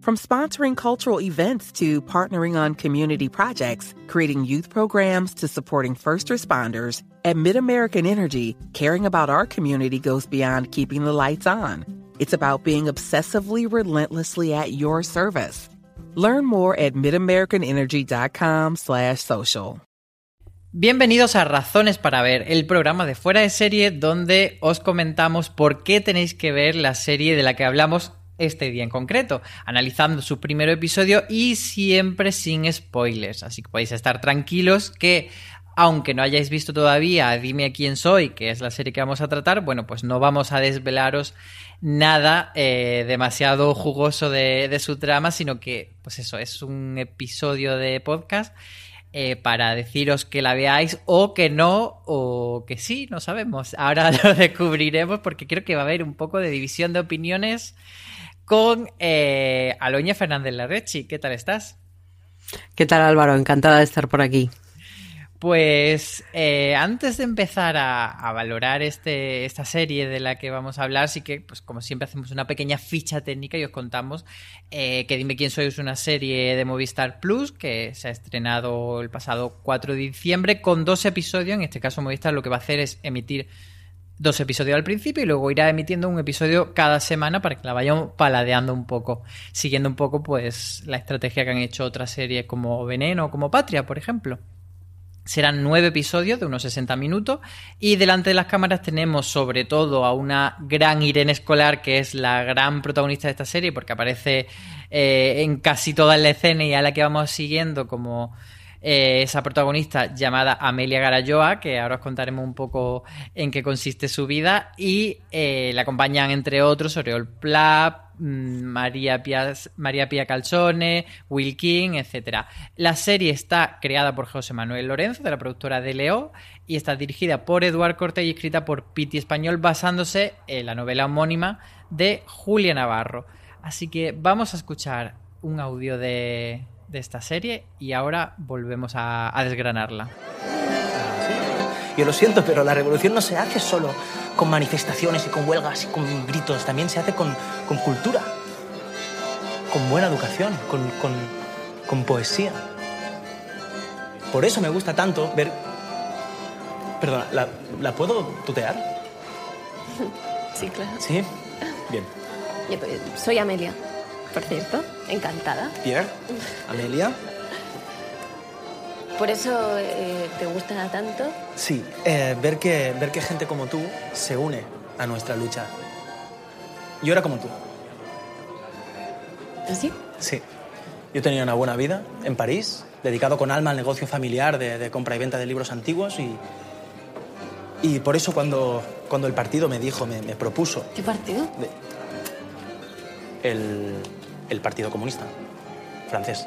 From sponsoring cultural events to partnering on community projects, creating youth programs to supporting first responders, at MidAmerican Energy, caring about our community goes beyond keeping the lights on. It's about being obsessively relentlessly at your service. Learn more at midamericanenergy.com/social. Bienvenidos a Razones para Ver, el programa de fuera de serie donde os comentamos por qué tenéis que ver la serie de la que hablamos este día en concreto, analizando su primer episodio y siempre sin spoilers. Así que podéis estar tranquilos que aunque no hayáis visto todavía Dime quién soy, que es la serie que vamos a tratar, bueno, pues no vamos a desvelaros nada eh, demasiado jugoso de, su trama, sino que, pues eso, es un episodio de podcast eh, para deciros que la veáis o que no, o que sí, no sabemos. Ahora lo descubriremos porque creo que va a haber un poco de división de opiniones con eh, Aloña Fernández Larrechi. ¿Qué tal estás? ¿Qué tal Álvaro? Encantada de estar por aquí. Pues eh, antes de empezar a, a, valorar este, esta serie de la que vamos a hablar, sí que, pues como siempre, hacemos una pequeña ficha técnica y os contamos eh, que Dime quién soy es una serie de Movistar Plus que se ha estrenado el pasado 4 de diciembre con dos episodios. En este caso, Movistar lo que va a hacer es emitir dos episodios al principio y luego irá emitiendo un episodio cada semana para que la vayamos paladeando un poco, siguiendo un poco pues la estrategia que han hecho otras series como Veneno o como Patria, por ejemplo. Serán nueve episodios de unos 60 minutos y delante de las cámaras tenemos sobre todo a una gran Irene Escolar que es la gran protagonista de esta serie porque aparece eh, en casi toda la escena y a la que vamos siguiendo como eh, esa protagonista llamada Amelia Garayoa, que ahora os contaremos un poco en qué consiste su vida, y eh, la acompañan entre otros Oriol Plap, mm, María Pia, Calzone, Will King, etc. La serie está creada por José Manuel Lorenzo, de la productora de Leo, y está dirigida por Eduard Corte y escrita por Piti Español, basándose en la novela homónima de Julia Navarro. Así que vamos a escuchar un audio de, de esta serie y ahora volvemos a, a desgranarla. Yo lo siento, pero la revolución no se hace solo con manifestaciones y con huelgas y con gritos, también se hace con, con cultura, con buena educación, con, con, con poesía. Por eso me gusta tanto ver... Perdona, ¿la, ¿la puedo tutear? Sí, claro. ¿Sí? Bien. Yo, soy Amelia, por cierto. Encantada. Pierre, Amelia. ¿Por eso eh, te gusta tanto? Sí, eh, ver, que, ver que gente como tú se une a nuestra lucha. Yo era como tú. ¿Así? Sí. Yo tenía una buena vida en París, dedicado con alma al negocio familiar de, de compra y venta de libros antiguos y, y por eso cuando, cuando el partido me dijo, me, me propuso... ¿Qué partido? De, el, el Partido Comunista francés.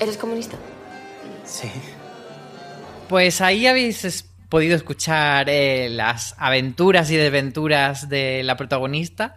¿Eres comunista? Sí. Pues ahí habéis podido escuchar eh, las aventuras y desventuras de la protagonista.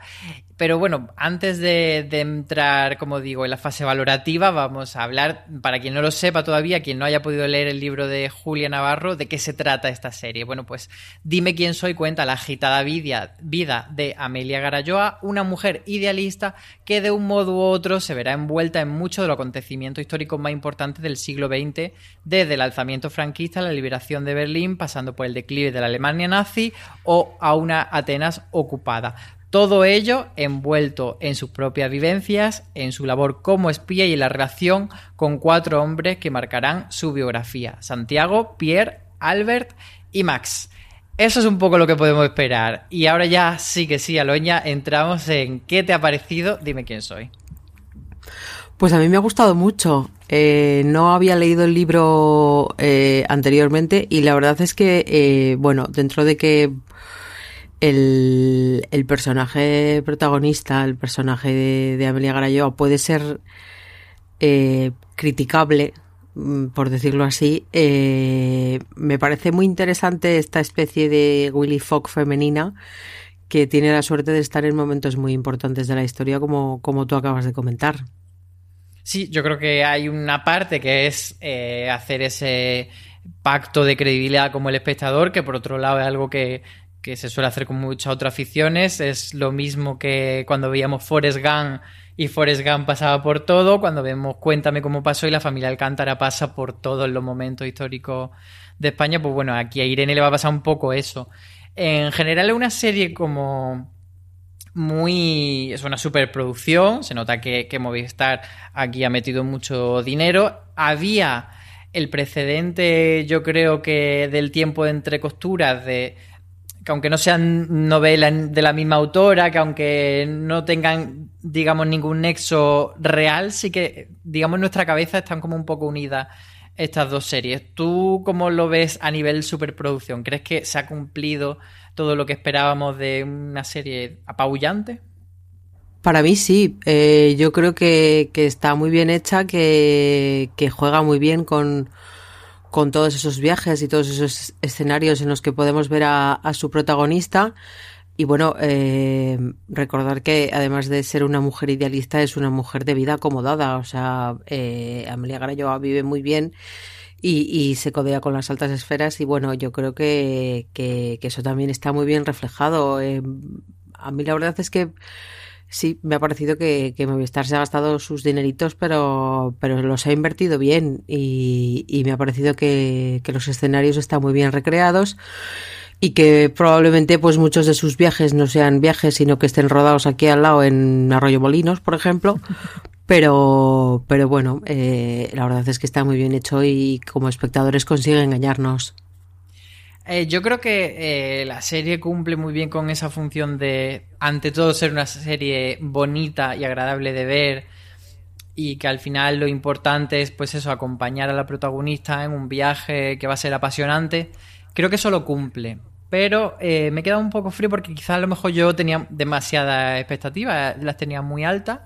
Pero bueno, antes de, entrar, como digo, en la fase valorativa, vamos a hablar, para quien no lo sepa todavía, quien no haya podido leer el libro de Julia Navarro, de qué se trata esta serie. Bueno, pues Dime quién soy cuenta la agitada vida, de Amelia Garayoa, una mujer idealista que de un modo u otro se verá envuelta en muchos de los acontecimientos históricos más importantes del siglo XX, desde el alzamiento franquista, la liberación de Berlín, pasando por el declive de la Alemania nazi o a una Atenas ocupada. Todo ello envuelto en sus propias vivencias, en su labor como espía y en la relación con cuatro hombres que marcarán su biografía, Santiago, Pierre, Albert y Max. Eso es un poco lo que podemos esperar. Y ahora ya sí que sí, Aloña, entramos en ¿qué te ha parecido? Dime quién soy. Pues a mí me ha gustado mucho. Eh, no había leído el libro eh, anteriormente y la verdad es que, eh, bueno, dentro de que el, el personaje protagonista, el personaje de, Amelia Garayoa puede ser eh, criticable, mm, por decirlo así. Eh, me parece muy interesante esta especie de Willy Fogg femenina que tiene la suerte de estar en momentos muy importantes de la historia, como, como tú acabas de comentar. Sí, yo creo que hay una parte que es eh, hacer ese pacto de credibilidad como el espectador, que por otro lado es algo que que se suele hacer con muchas otras aficiones. Es lo mismo que cuando veíamos Forrest Gump y Forrest Gump pasaba por todo, cuando vemos Cuéntame cómo pasó y la familia Alcántara pasa por todos los momentos históricos de España, pues bueno, aquí a Irene le va a pasar un poco eso. En general es una serie como muy... es una superproducción, se nota que, que Movistar aquí ha metido mucho dinero. Había el precedente, yo creo que del tiempo entre costuras de que aunque no sean novelas de la misma autora, que aunque no tengan, digamos, ningún nexo real, sí que, digamos, en nuestra cabeza están como un poco unidas estas dos series. ¿Tú cómo lo ves a nivel superproducción? ¿Crees que se ha cumplido todo lo que esperábamos de una serie apabullante? Para mí sí, eh, yo creo que, está muy bien hecha, que juega muy bien con, con todos esos viajes y todos esos escenarios en los que podemos ver a, su protagonista. Y bueno, eh, recordar que además de ser una mujer idealista, es una mujer de vida acomodada. O sea, eh, Amelia Garayoa vive muy bien y, se codea con las altas esferas. Y bueno, yo creo que, que, eso también está muy bien reflejado. Eh, a mí la verdad es que Sí, me ha parecido que, que Movistar se ha gastado sus dineritos, pero, pero los ha invertido bien y, y me ha parecido que, que los escenarios están muy bien recreados y que probablemente pues muchos de sus viajes no sean viajes, sino que estén rodados aquí al lado en Arroyo Molinos, por ejemplo. Pero, pero bueno, eh, la verdad es que está muy bien hecho y como espectadores consigue engañarnos. Eh, yo creo que eh, la serie cumple muy bien con esa función de, ante todo, ser una serie bonita y agradable de ver y que al final lo importante es, pues eso, acompañar a la protagonista en un viaje que va a ser apasionante. Creo que eso lo cumple. Pero eh, me he quedado un poco frío porque quizás a lo mejor yo tenía demasiadas expectativas, las tenía muy altas.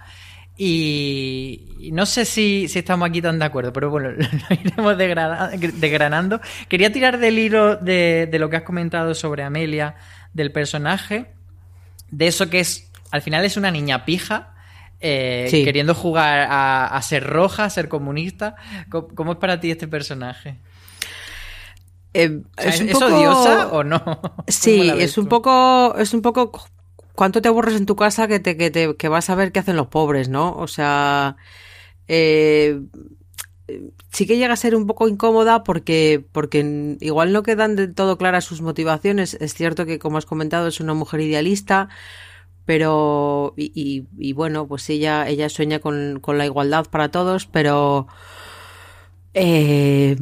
Y no sé si, estamos aquí tan de acuerdo, pero bueno, lo iremos desgranando. Quería tirar del hilo de, lo que has comentado sobre Amelia, del personaje, de eso que es, al final es una niña pija, eh, queriendo jugar a, ser roja, a ser comunista. ¿Cómo, es para ti este personaje? Eh, ¿Es, odiosa o no? Sí, es un poco, es un poco ¿Cuánto te aburres en tu casa que, te, que, te, que vas a ver qué hacen los pobres, no? O sea, eh, sí que llega a ser un poco incómoda porque, porque igual no quedan de todo claras sus motivaciones. Es cierto que, como has comentado, es una mujer idealista, pero, y, y, bueno, pues ella, ella sueña con, con la igualdad para todos, pero... Eh,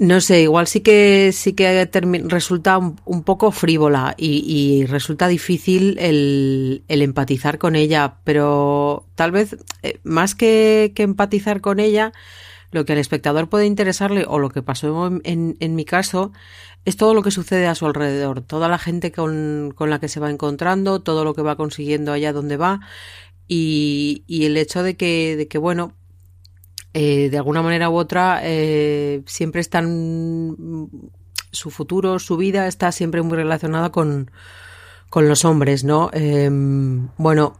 no sé, igual sí que sí que resulta un, poco frívola y, resulta difícil el, empatizar con ella, pero tal vez eh, más que, empatizar con ella, lo que al espectador puede interesarle o lo que pasó en, en, mi caso es todo lo que sucede a su alrededor, toda la gente con, con, la que se va encontrando, todo lo que va consiguiendo allá donde va y, y el hecho de que, de que bueno, eh, de alguna manera u otra eh, siempre están su futuro, su vida está siempre muy relacionada con, con los hombres, ¿no? Em, bueno,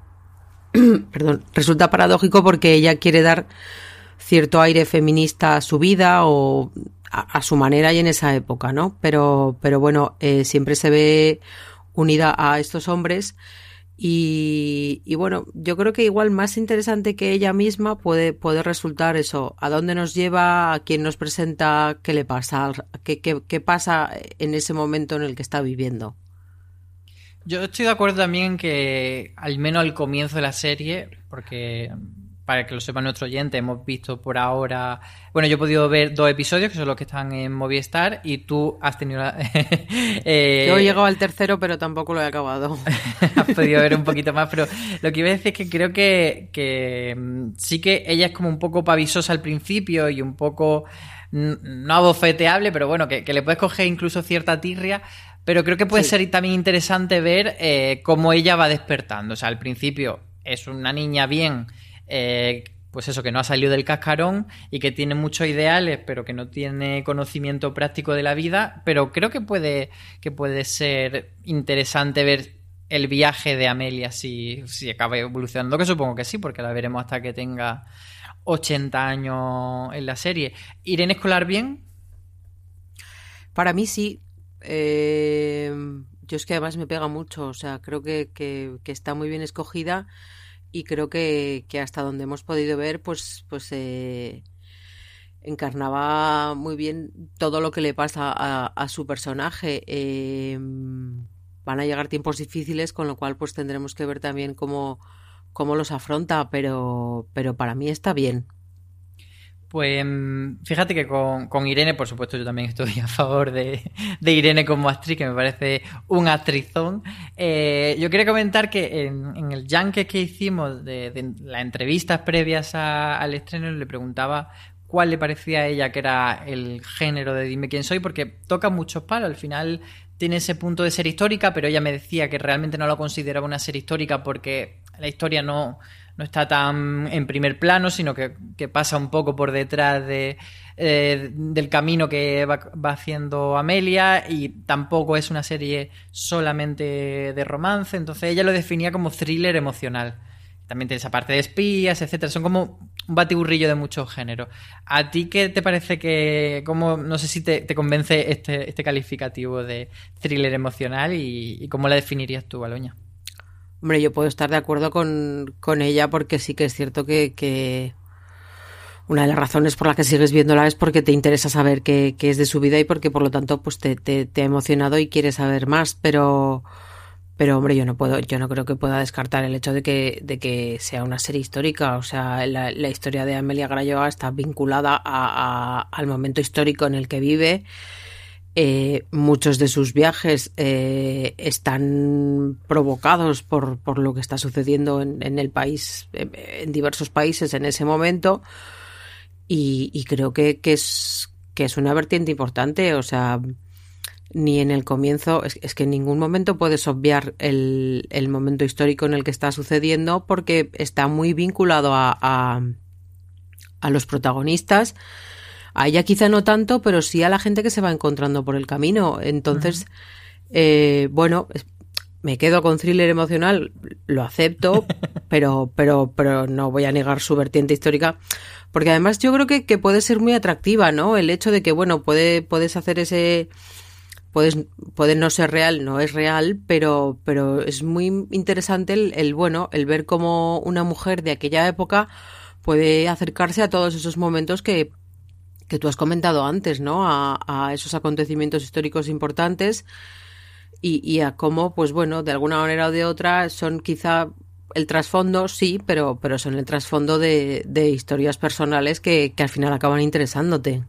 perdón, resulta paradójico porque ella quiere dar cierto aire feminista a su vida o a, su manera y en esa época, ¿no? Pero, pero bueno, eh, siempre se ve unida a estos hombres y, bueno, yo creo que igual más interesante que ella misma puede, puede resultar eso, a dónde nos lleva, a quién nos presenta, qué le pasa, qué, qué, pasa en ese momento en el que está viviendo. Yo estoy de acuerdo también que, al menos al comienzo de la serie, porque para que lo sepa nuestro oyente, hemos visto por ahora. Bueno, yo he podido ver dos episodios, que son los que están en Movistar, y tú has tenido. La... eh... Yo he llegado al tercero, pero tampoco lo he acabado. has podido ver un poquito más, pero lo que iba a decir es que creo que, que mm, sí que ella es como un poco pavisosa al principio y un poco. No abofeteable, pero bueno, que, que le puedes coger incluso cierta tirria. Pero creo que puede ser también interesante ver eh, cómo ella va despertando. O sea, al principio es una niña bien eh, pues eso, que no ha salido del cascarón y que tiene muchos ideales, pero que no tiene conocimiento práctico de la vida. Pero creo que puede, que puede ser interesante ver el viaje de Amelia si, si acaba evolucionando, que supongo que sí, porque la veremos hasta que tenga 80 años en la serie. ¿Irene Escolar bien? Para mí sí. Eh, yo es que además me pega mucho, o sea, creo que, que, que está muy bien escogida y creo que, hasta donde hemos podido ver, pues, pues eh, encarnaba muy bien todo lo que le pasa a, su personaje. Em, van a llegar tiempos difíciles, con lo cual pues tendremos que ver también cómo, cómo los afronta, pero, pero para mí está bien. Pues mm, fíjate que con, Irene, por supuesto, yo también estoy a favor de, Irene como actriz, que me parece un actrizón. Eh, yo quería comentar que en, el Yankee que hicimos de, las entrevistas previas al estreno, le preguntaba cuál le parecía a ella que era el género de Dime quién soy, porque toca muchos palos. Al final tiene ese punto de ser histórica, pero ella me decía que realmente no lo consideraba una serie histórica porque la historia no no está tan en primer plano, sino que, pasa un poco por detrás de, eh, del camino que va, haciendo Amelia y tampoco es una serie solamente de romance, entonces ella lo definía como thriller emocional. También tiene esa parte de espías, etcétera. Son como un batiburrillo de muchos géneros. ¿A ti qué te parece que, cómo, no sé si te, convence este, este, calificativo de thriller emocional y, y cómo la definirías tú, Aloña? Hombre, yo puedo estar de acuerdo con, con ella porque sí que es cierto que, que, una de las razones por las que sigues viéndola es porque te interesa saber qué, qué es de su vida y porque por lo tanto pues te, te, te, ha emocionado y quieres saber más, pero pero hombre, yo no puedo, yo no creo que pueda descartar el hecho de que, de que sea una serie histórica. O sea, la, la historia de Amelia Grayoa está vinculada a, a, al momento histórico en el que vive eh, muchos de sus viajes eh, están provocados por, por, lo que está sucediendo en, el país, en diversos países en ese momento. Y, creo que, es, que es una vertiente importante. O sea, ni en el comienzo, es, que en ningún momento puedes obviar el, el, momento histórico en el que está sucediendo porque está muy vinculado a, a los protagonistas a ella quizá no tanto, pero sí a la gente que se va encontrando por el camino. Entonces, eh, bueno, me quedo con thriller emocional, lo acepto, pero, pero, pero no voy a negar su vertiente histórica, porque además yo creo que, que puede ser muy atractiva, ¿no? El hecho de que, bueno, puede, puedes hacer ese, puedes, puede no ser real, no es real, pero, pero es muy interesante el, el, bueno, el ver cómo una mujer de aquella época puede acercarse a todos esos momentos que que tú has comentado antes, ¿no? A, esos acontecimientos históricos importantes y, a cómo, pues bueno, de alguna manera o de otra son quizá el trasfondo, sí, pero, pero son el trasfondo de, historias personales que, que al final acaban interesándote.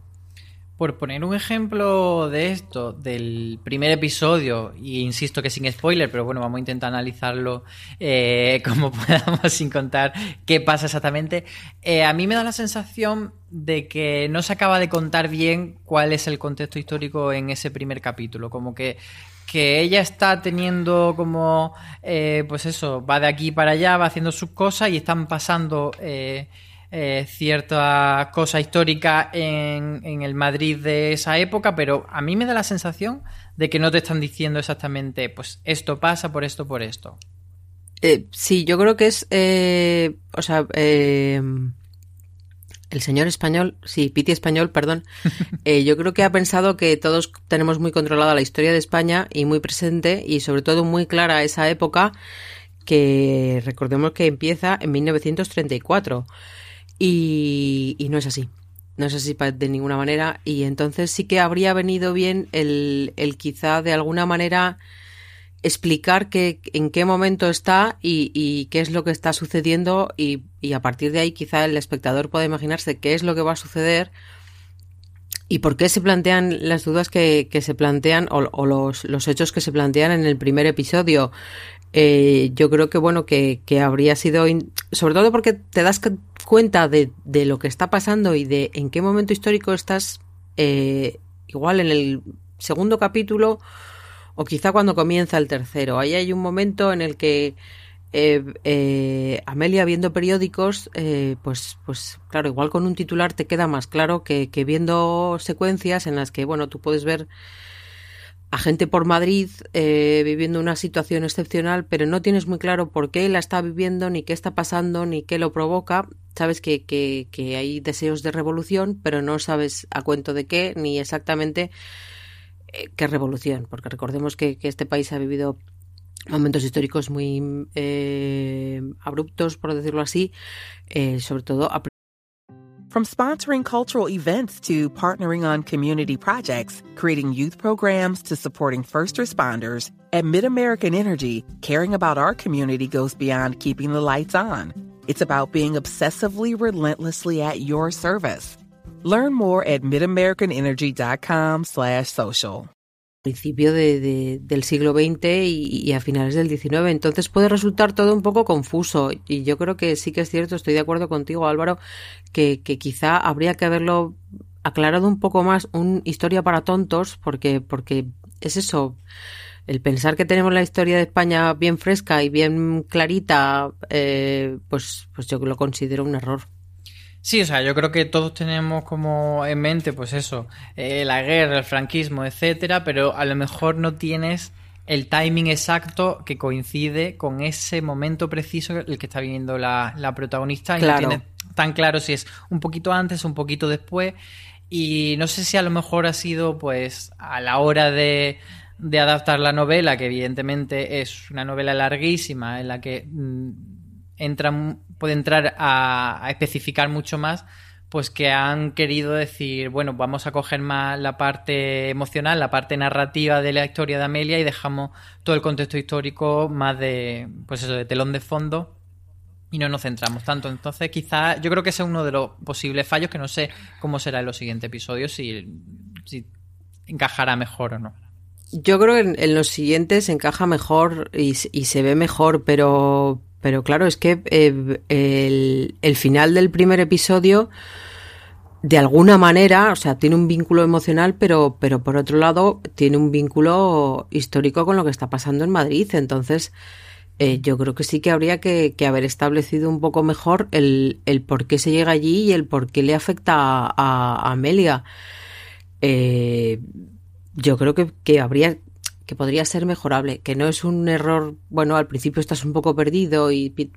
Por poner un ejemplo de esto, del primer episodio, y insisto que sin spoiler, pero bueno, vamos a intentar analizarlo eh, como podamos sin contar qué pasa exactamente. Eh, a mí me da la sensación de que no se acaba de contar bien cuál es el contexto histórico en ese primer capítulo. Como que que ella está teniendo como, eh, pues eso, va de aquí para allá, va haciendo sus cosas y están pasando cierta cosa histórica en, en, el Madrid de esa época, pero a mí me da la sensación de que no te están diciendo exactamente, pues esto pasa por esto, por esto. Eh, sí, yo creo que es, eh, o sea, eh, el señor español, sí, Piti español, perdón, eh, yo creo que ha pensado que todos tenemos muy controlada la historia de España y muy presente y sobre todo muy clara esa época que recordemos que empieza en 1934 y, no es así. No es así de ninguna manera y entonces sí que habría venido bien el, el quizá de alguna manera explicar que, en qué momento está y, y, qué es lo que está sucediendo y, y, a partir de ahí quizá el espectador pueda imaginarse qué es lo que va a suceder y por qué se plantean las dudas que, que se plantean o, o los, los, hechos que se plantean en el primer episodio. Eh, yo creo que bueno que, que habría sido sobre todo porque te das cuenta de, de, lo que está pasando y de en qué momento histórico estás eh, igual en el segundo capítulo o quizá cuando comienza el tercero. Ahí hay un momento en el que eh, eh, Amelia viendo periódicos, eh, pues, pues claro, igual con un titular te queda más claro que, que, viendo secuencias en las que, bueno, tú puedes ver a gente por Madrid eh, viviendo una situación excepcional, pero no tienes muy claro por qué la está viviendo, ni qué está pasando, ni qué lo provoca. Sabes que, hay deseos de revolución, pero no sabes a cuento de qué, ni exactamente eh, qué revolución, porque recordemos que, este país ha vivido momentos históricos muy eh, abruptos, por decirlo así, eh, sobre todo From sponsoring cultural events to partnering on community projects, creating youth programs to supporting first responders, at MidAmerican Energy, caring about our community goes beyond keeping the lights on. It's about being obsessively relentlessly at your service. Learn more at midamericanenergy.com slash social. principio de, de, del siglo XX y, a finales del XIX. Entonces puede resultar todo un poco confuso. Y yo creo que sí que es cierto, estoy de acuerdo contigo, Álvaro, que, quizá habría que aclarado un poco más, un historia para tontos, porque, porque es eso. El pensar que tenemos la historia de España bien fresca y bien clarita, eh, pues, pues yo lo considero un error. Sí, o sea, yo creo que todos tenemos como en mente, pues eso, eh, la guerra, el franquismo, etcétera, pero a lo mejor no tienes el timing exacto que coincide con ese momento preciso el que está viviendo la, la protagonista y claro. no tienes tan claro si es un poquito antes, un poquito después. Y no sé si a lo mejor ha sido, pues, a la hora de, de adaptar la novela, que evidentemente es una novela larguísima, en la que mmm, entra, puede entrar a, a, especificar mucho más, pues que han querido decir, bueno, vamos a coger más la parte emocional, la parte narrativa de la historia de Amelia y dejamos todo el contexto histórico más de, pues eso, de telón de fondo y no nos centramos tanto. Entonces, quizás yo creo que ese es uno de los posibles fallos que no sé cómo será en los siguientes episodios, si, si encajará mejor o no. Yo creo que en, en los siguientes encaja mejor y, se ve mejor, pero, pero claro, es que eh, el, final del primer episodio, de alguna manera, o sea, tiene un vínculo emocional, pero, pero por otro lado, tiene un vínculo histórico con lo que está pasando en Madrid. Entonces, eh, yo creo que sí que habría que, haber establecido un poco mejor el, el por qué se llega allí y el por qué le afecta a, a, a Amelia. Eh, yo creo que, que habría que podría ser mejorable, que no es un error, bueno, al principio estás un poco perdido y pi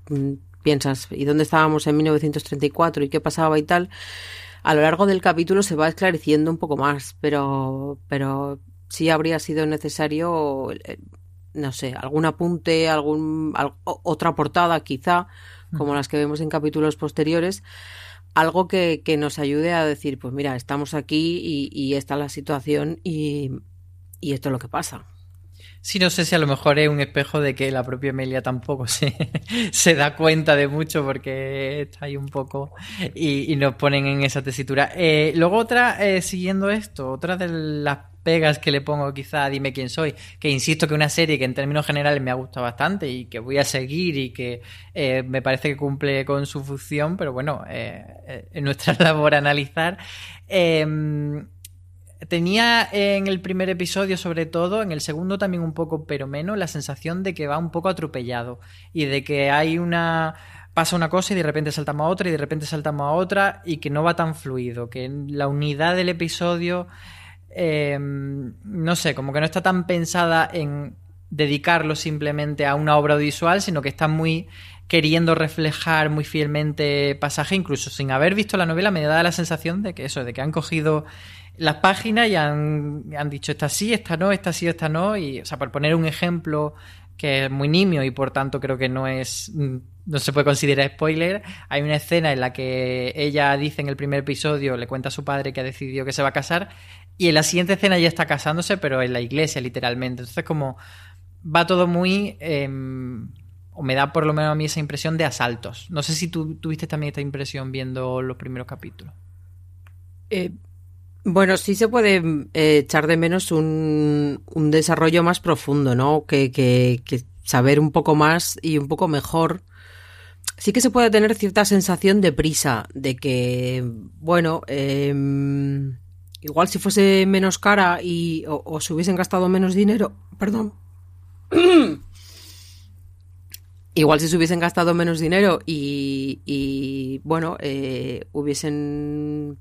piensas, ¿y dónde estábamos en 1934 y qué pasaba y tal? A lo largo del capítulo se va esclareciendo un poco más, pero, pero sí habría sido necesario, no sé, algún apunte, algún, al, otra portada quizá, como las que vemos en capítulos posteriores, algo que, que, nos ayude a decir, pues mira, estamos aquí y, y esta es la situación y, y esto es lo que pasa. Sí, no sé si a lo mejor es un espejo de que la propia Emilia tampoco se, se da cuenta de mucho porque está ahí un poco y, y nos ponen en esa tesitura. Eh, luego otra, eh, siguiendo esto, otra de las pegas que le pongo quizá Dime quién soy, que insisto que una serie que en términos generales me ha gustado bastante y que voy a seguir y que eh, me parece que cumple con su función, pero bueno, eh, en nuestra labor analizar. Eh, tenía en el primer episodio sobre todo, en el segundo también un poco, pero menos, la sensación de que va un poco atropellado y de que hay una pasa una cosa y de repente saltamos a otra y de repente saltamos a otra y que no va tan fluido, que la unidad del episodio eh, no sé, como que no está tan pensada en dedicarlo simplemente a una obra audiovisual, sino que está muy queriendo reflejar muy fielmente pasaje, incluso sin haber visto la novela, me da la sensación de que eso, de que han cogido las páginas y han, han dicho esta sí, esta no, esta sí, esta no, y, o sea, por poner un ejemplo que es muy nimio y por tanto creo que no es no se puede considerar spoiler. Hay una escena en la que ella dice en el primer episodio, le cuenta a su padre que ha decidido que se va a casar y en la siguiente escena ya está casándose, pero en la iglesia literalmente. Entonces como va todo muy eh, o me da por lo menos a mí esa impresión de asaltos. No sé si tú tuviste también esta impresión viendo los primeros capítulos. Eh, bueno, sí se puede eh, echar de menos un, un, desarrollo más profundo, ¿no? Que, que, que, saber un poco más y un poco mejor. Sí que se puede tener cierta sensación de prisa, de que, bueno, eh, igual si fuese menos cara y o, o se hubiesen gastado menos dinero, perdón. igual si se hubiesen gastado menos dinero y, y bueno, eh, hubiesen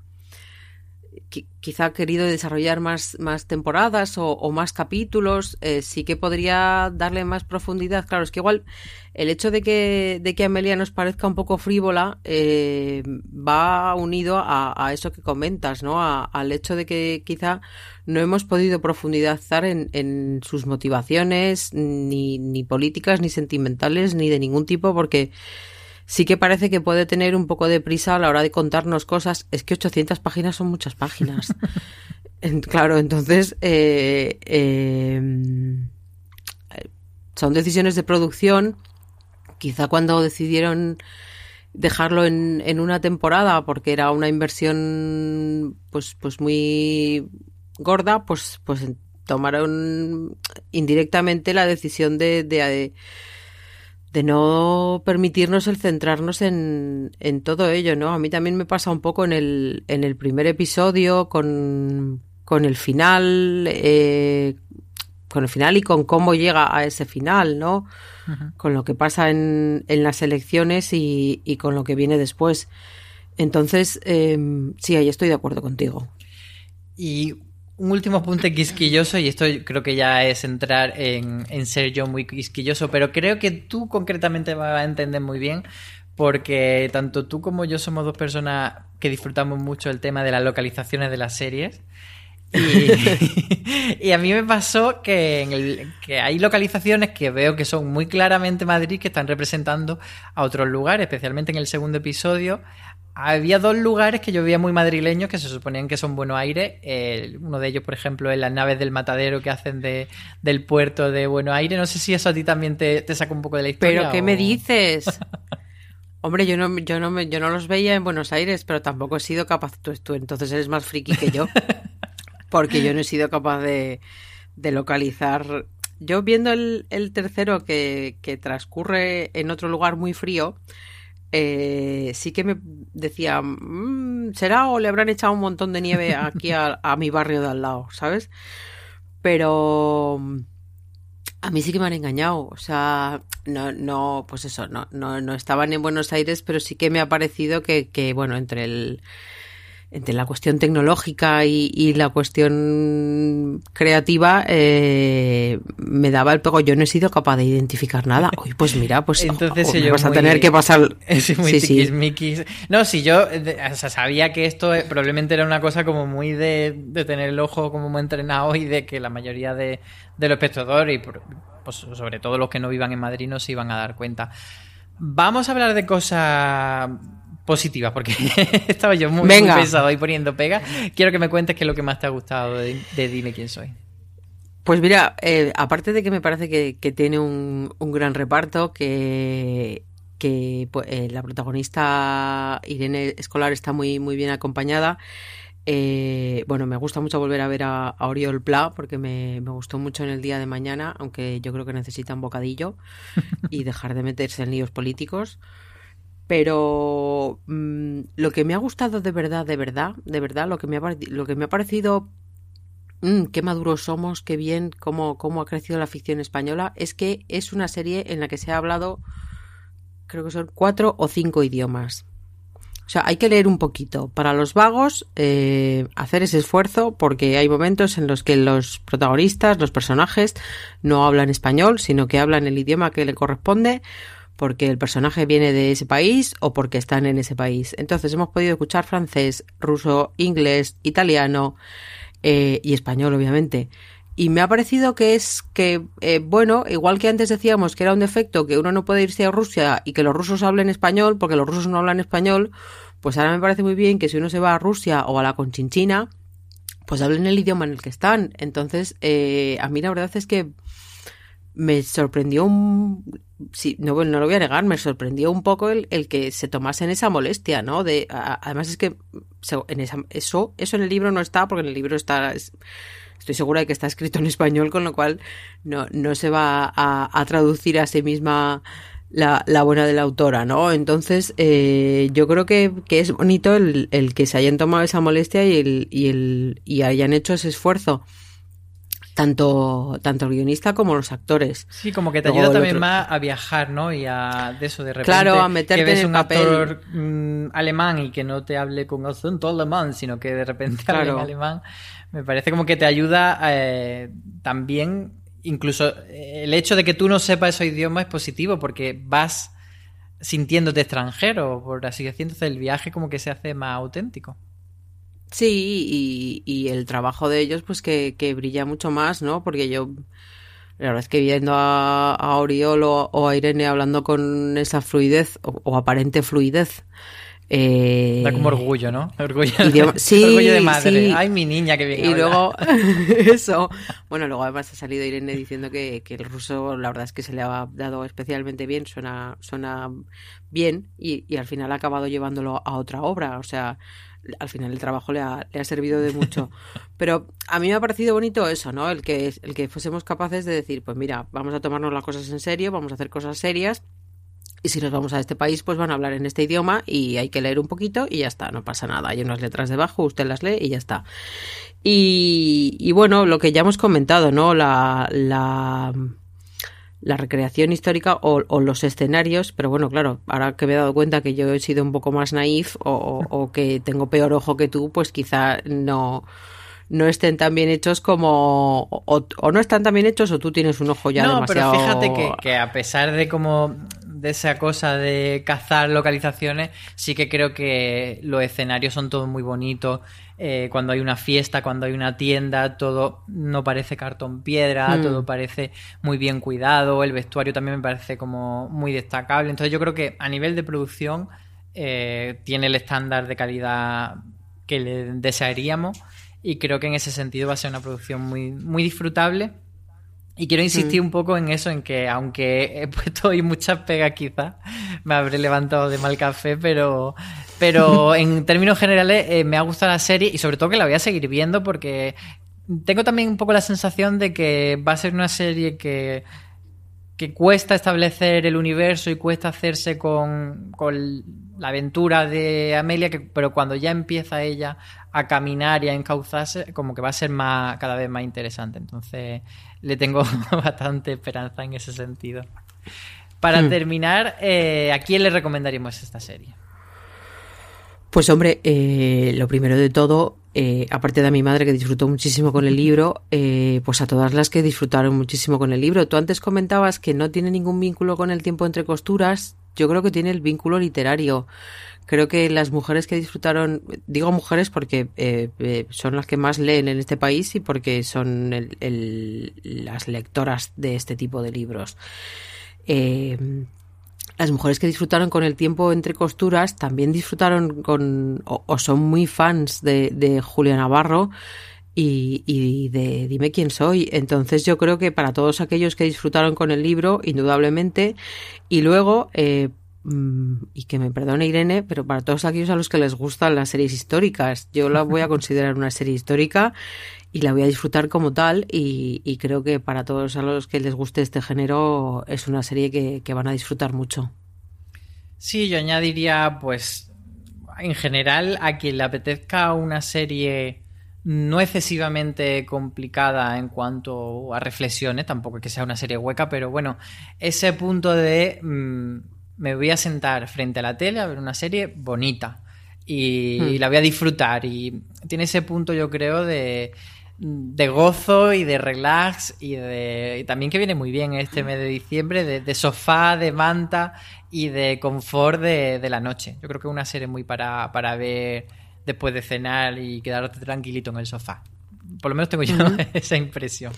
quizá querido desarrollar más, más temporadas o, más capítulos, eh, sí que podría darle más profundidad. Claro, es que igual el hecho de que, de que Amelia nos parezca un poco frívola eh, va unido a, a, eso que comentas, ¿no? A, al hecho de que quizá no hemos podido profundizar en, en sus motivaciones, ni, ni políticas, ni sentimentales, ni de ningún tipo, porque sí que parece que puede tener un poco de prisa a la hora de contarnos cosas. Es que 800 páginas son muchas páginas. claro, entonces eh, eh, son decisiones de producción. Quizá cuando decidieron dejarlo en, en, una temporada porque era una inversión pues pues muy gorda pues pues tomaron indirectamente la decisión de, de de no permitirnos el centrarnos en, en, todo ello, ¿no? A mí también me pasa un poco en el, en el primer episodio con, con el final, eh, con el final y con cómo llega a ese final, ¿no? Uh -huh. Con lo que pasa en, en las elecciones y, y, con lo que viene después. Entonces, eh, sí, ahí estoy de acuerdo contigo. Y un último apunte quisquilloso, y esto creo que ya es entrar en, ser yo muy quisquilloso, pero creo que tú concretamente vas a entender muy bien, porque tanto tú como yo somos dos personas que disfrutamos mucho el tema de las localizaciones de las series. Y, y a mí me pasó que, en el, que hay localizaciones que veo que son muy claramente Madrid, que están representando a otros lugares, especialmente en el segundo episodio había dos lugares que yo veía muy madrileños que se suponían que son Buenos Aires. Eh, uno de ellos, por ejemplo, es las naves del matadero que hacen de, del puerto de Buenos Aires. No sé si eso a ti también te, te saca un poco de la historia. ¿Pero qué o... me dices? Hombre, yo no, yo, no me, yo no los veía en Buenos Aires, pero tampoco he sido capaz. Tú, tú entonces eres más friki que yo. porque yo no he sido capaz de, de localizar. Yo viendo el, el tercero que, que transcurre en otro lugar muy frío eh, sí que me decía, mmm, ¿será o le habrán echado un montón de nieve aquí a, a, mi barrio de al lado, ¿sabes? Pero a mí sí que me han engañado, o sea, no, no, pues eso, no, no, no estaban en Buenos Aires, pero sí que me ha parecido que, que bueno, entre el entre la cuestión tecnológica y, y la cuestión creativa eh, me daba el pego. Yo no he sido capaz de identificar nada. Uy, pues mira, pues Entonces, oh, oh, vas muy, a tener que pasar. Muy sí, sí. No, si yo o sea, sabía que esto probablemente era una cosa como muy de, de, tener el ojo como muy entrenado y de que la mayoría de, de los espectadores y pues, sobre todo los que no vivan en Madrid no se iban a dar cuenta. Vamos a hablar de cosas positivas, porque estaba yo muy, muy, pesado ahí poniendo pega. Quiero que me cuentes qué es lo que más te ha gustado de, de Dime quién soy. Pues mira, eh, aparte de que me parece que, que tiene un, un, gran reparto, que, que pues, eh, la protagonista Irene Escolar está muy, muy bien acompañada. Eh, bueno, me gusta mucho volver a ver a, a Oriol Pla porque me, me, gustó mucho en el día de mañana, aunque yo creo que necesita un bocadillo y dejar de meterse en líos políticos pero mmm, lo que me ha gustado de verdad, de verdad, de verdad, lo que me ha, lo que me ha parecido mmm, qué maduros somos, qué bien, cómo, cómo ha crecido la ficción española, es que es una serie en la que se ha hablado, creo que son cuatro o cinco idiomas. O sea, hay que leer un poquito. Para los vagos, eh, hacer ese esfuerzo porque hay momentos en los que los protagonistas, los personajes, no hablan español, sino que hablan el idioma que le corresponde porque el personaje viene de ese país o porque están en ese país. Entonces hemos podido escuchar francés, ruso, inglés, italiano eh, y español, obviamente. Y me ha parecido que es que, eh, bueno, igual que antes decíamos que era un defecto que uno no puede irse a Rusia y que los rusos hablen español porque los rusos no hablan español, pues ahora me parece muy bien que si uno se va a Rusia o a la Conchinchina, pues hablen el idioma en el que están. Entonces, eh, a mí la verdad es que me sorprendió un... Sí, no, no lo voy a negar, me sorprendió un poco el, el que se tomasen esa molestia, ¿no? De, además es que en esa, eso, eso en el libro no está, porque en el libro está... estoy segura de que está escrito en español, con lo cual no, no se va a, a traducir a sí misma la, la, buena de la autora, ¿no? Entonces, eh, yo creo que, que es bonito el, el, que se hayan tomado esa molestia y, el, y, el, y hayan hecho ese esfuerzo tanto, tanto el guionista como los actores. Sí, como que te ayuda también más a viajar, ¿no? Y a de eso de repente claro, a meterte que ves en el un papel. actor mm, alemán y que no te hable con acento alemán, sino que de repente hable Claro. en alemán. Me parece como que te ayuda eh, también, incluso eh, el hecho de que tú no sepas ese idioma es positivo porque vas sintiéndote extranjero, por así decirlo, entonces el viaje como que se hace más auténtico. Sí, y, y el trabajo de ellos, pues que, que brilla mucho más, ¿no? Porque yo, la verdad es que viendo a, a Oriol o, o a Irene hablando con esa fluidez, o, o aparente fluidez, eh, Da como orgullo, ¿no? Orgullo, Idioma- sí, orgullo de madre. sí. Ay, mi niña que bien Y luego, eso. Bueno, luego además ha salido Irene diciendo que, que el ruso, la verdad es que se le ha dado especialmente bien, suena, suena bien, y, y al final ha acabado llevándolo a otra obra. O sea, al final el trabajo le ha, le ha servido de mucho. Pero a mí me ha parecido bonito eso, ¿no? El que, el que fuésemos capaces de decir, pues mira, vamos a tomarnos las cosas en serio, vamos a hacer cosas serias. Y si nos vamos a este país, pues van a hablar en este idioma y hay que leer un poquito y ya está, no pasa nada. Hay unas letras debajo, usted las lee y ya está. Y, y bueno, lo que ya hemos comentado, ¿no? La, la, la recreación histórica o, o los escenarios, pero bueno, claro, ahora que me he dado cuenta que yo he sido un poco más naif o, o- o que tengo peor ojo que tú, pues quizá no no estén tan bien hechos como o, o no están tan bien hechos o tú tienes un ojo ya no, demasiado pero fíjate que, que a pesar de como de esa cosa de cazar localizaciones, sí que creo que los escenarios son todos muy bonitos. Eh, cuando hay una fiesta, cuando hay una tienda, todo no parece cartón piedra, Mm. todo parece muy bien cuidado, el vestuario también me parece como muy destacable. Entonces yo creo que a nivel de producción eh, tiene el estándar de calidad que le desearíamos y creo que en ese sentido va a ser una producción muy, muy disfrutable. Y quiero insistir un poco en eso, en que aunque he puesto hoy muchas pegas quizás, me habré levantado de mal café, pero, pero en términos generales eh, me ha gustado la serie y sobre todo que la voy a seguir viendo porque tengo también un poco la sensación de que va a ser una serie que, que cuesta establecer el universo y cuesta hacerse con, con la aventura de Amelia, que, pero cuando ya empieza ella a caminar y a encauzarse, como que va a ser más, cada vez más interesante. Entonces le tengo bastante esperanza en ese sentido. Para Hmm. terminar, eh, ¿a quién le recomendaríamos esta serie? Pues hombre, eh, lo primero de todo, eh, aparte de a mi madre que disfrutó muchísimo con el libro, eh, pues a todas las que disfrutaron muchísimo con el libro. Tú antes comentabas que no tiene ningún vínculo con el tiempo entre costuras. Yo creo que tiene el vínculo literario. Creo que las mujeres que disfrutaron, digo mujeres porque eh, eh, son las que más leen en este país y porque son el- el- las lectoras de este tipo de libros. Eh, las mujeres que disfrutaron con el tiempo entre costuras también disfrutaron con o, son muy fans de, de Julia Navarro y, y de Dime quién soy. Entonces yo creo que para todos aquellos que disfrutaron con el libro, indudablemente, y luego, eh, y que me perdone Irene, pero para todos aquellos a los que les gustan las series históricas, yo la voy a considerar una serie histórica y la voy a disfrutar como tal y, creo que para todos a los que les guste este género es una serie que, van a disfrutar mucho. Sí, yo añadiría, pues, en general, a quien le apetezca una serie no excesivamente complicada en cuanto a reflexiones, tampoco que sea una serie hueca, pero bueno, ese punto de mm, me voy a sentar frente a la tele a ver una serie bonita. y, Hmm. y la voy a disfrutar. Y tiene ese punto, yo creo, de, de gozo y de relax y de y también que viene muy bien este mes de diciembre, de, de sofá, de manta y de confort de, de la noche. Yo creo que es una serie muy para, para ver después de cenar y quedarte tranquilito en el sofá. Por lo menos tengo yo esa impresión.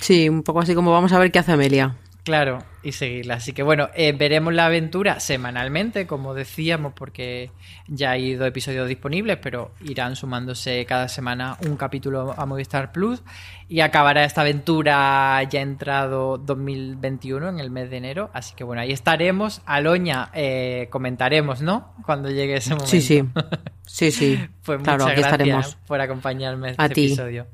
Sí, un poco así como vamos a ver qué hace Amelia. Claro, y seguirla. Así que bueno, eh, veremos la aventura semanalmente, como decíamos, porque ya hay dos episodios disponibles, pero irán sumándose cada semana un capítulo a Movistar Plus y acabará esta aventura ya entrado 2021 en el mes de enero. Así que bueno, ahí estaremos. Aloña, eh, comentaremos, ¿no? Cuando llegue ese momento. Sí, sí. Sí, sí. Pues claro, muchas aquí gracias estaremos. por acompañarme en A este ti. episodio.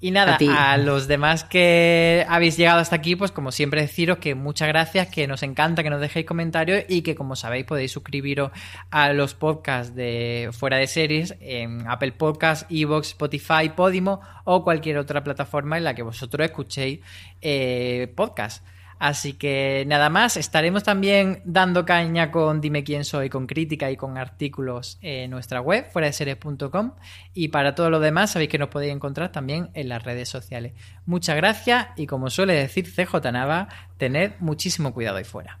Y nada, A los demás que habéis llegado hasta aquí, pues como siempre deciros que muchas gracias, que nos encanta que nos dejéis comentarios y que como sabéis podéis suscribiros a los podcasts de Fuera de Series en Apple Podcasts, Evox, Spotify, Podimo o cualquier otra plataforma en la que vosotros escuchéis eh, podcast. Así que nada más, estaremos también dando caña con Dime quién soy, con crítica y con artículos en nuestra web, fuera de series.com. Y para todo lo demás, sabéis que nos podéis encontrar también en las redes sociales. Muchas gracias y como suele decir CJ Nava, tened muchísimo cuidado ahí fuera.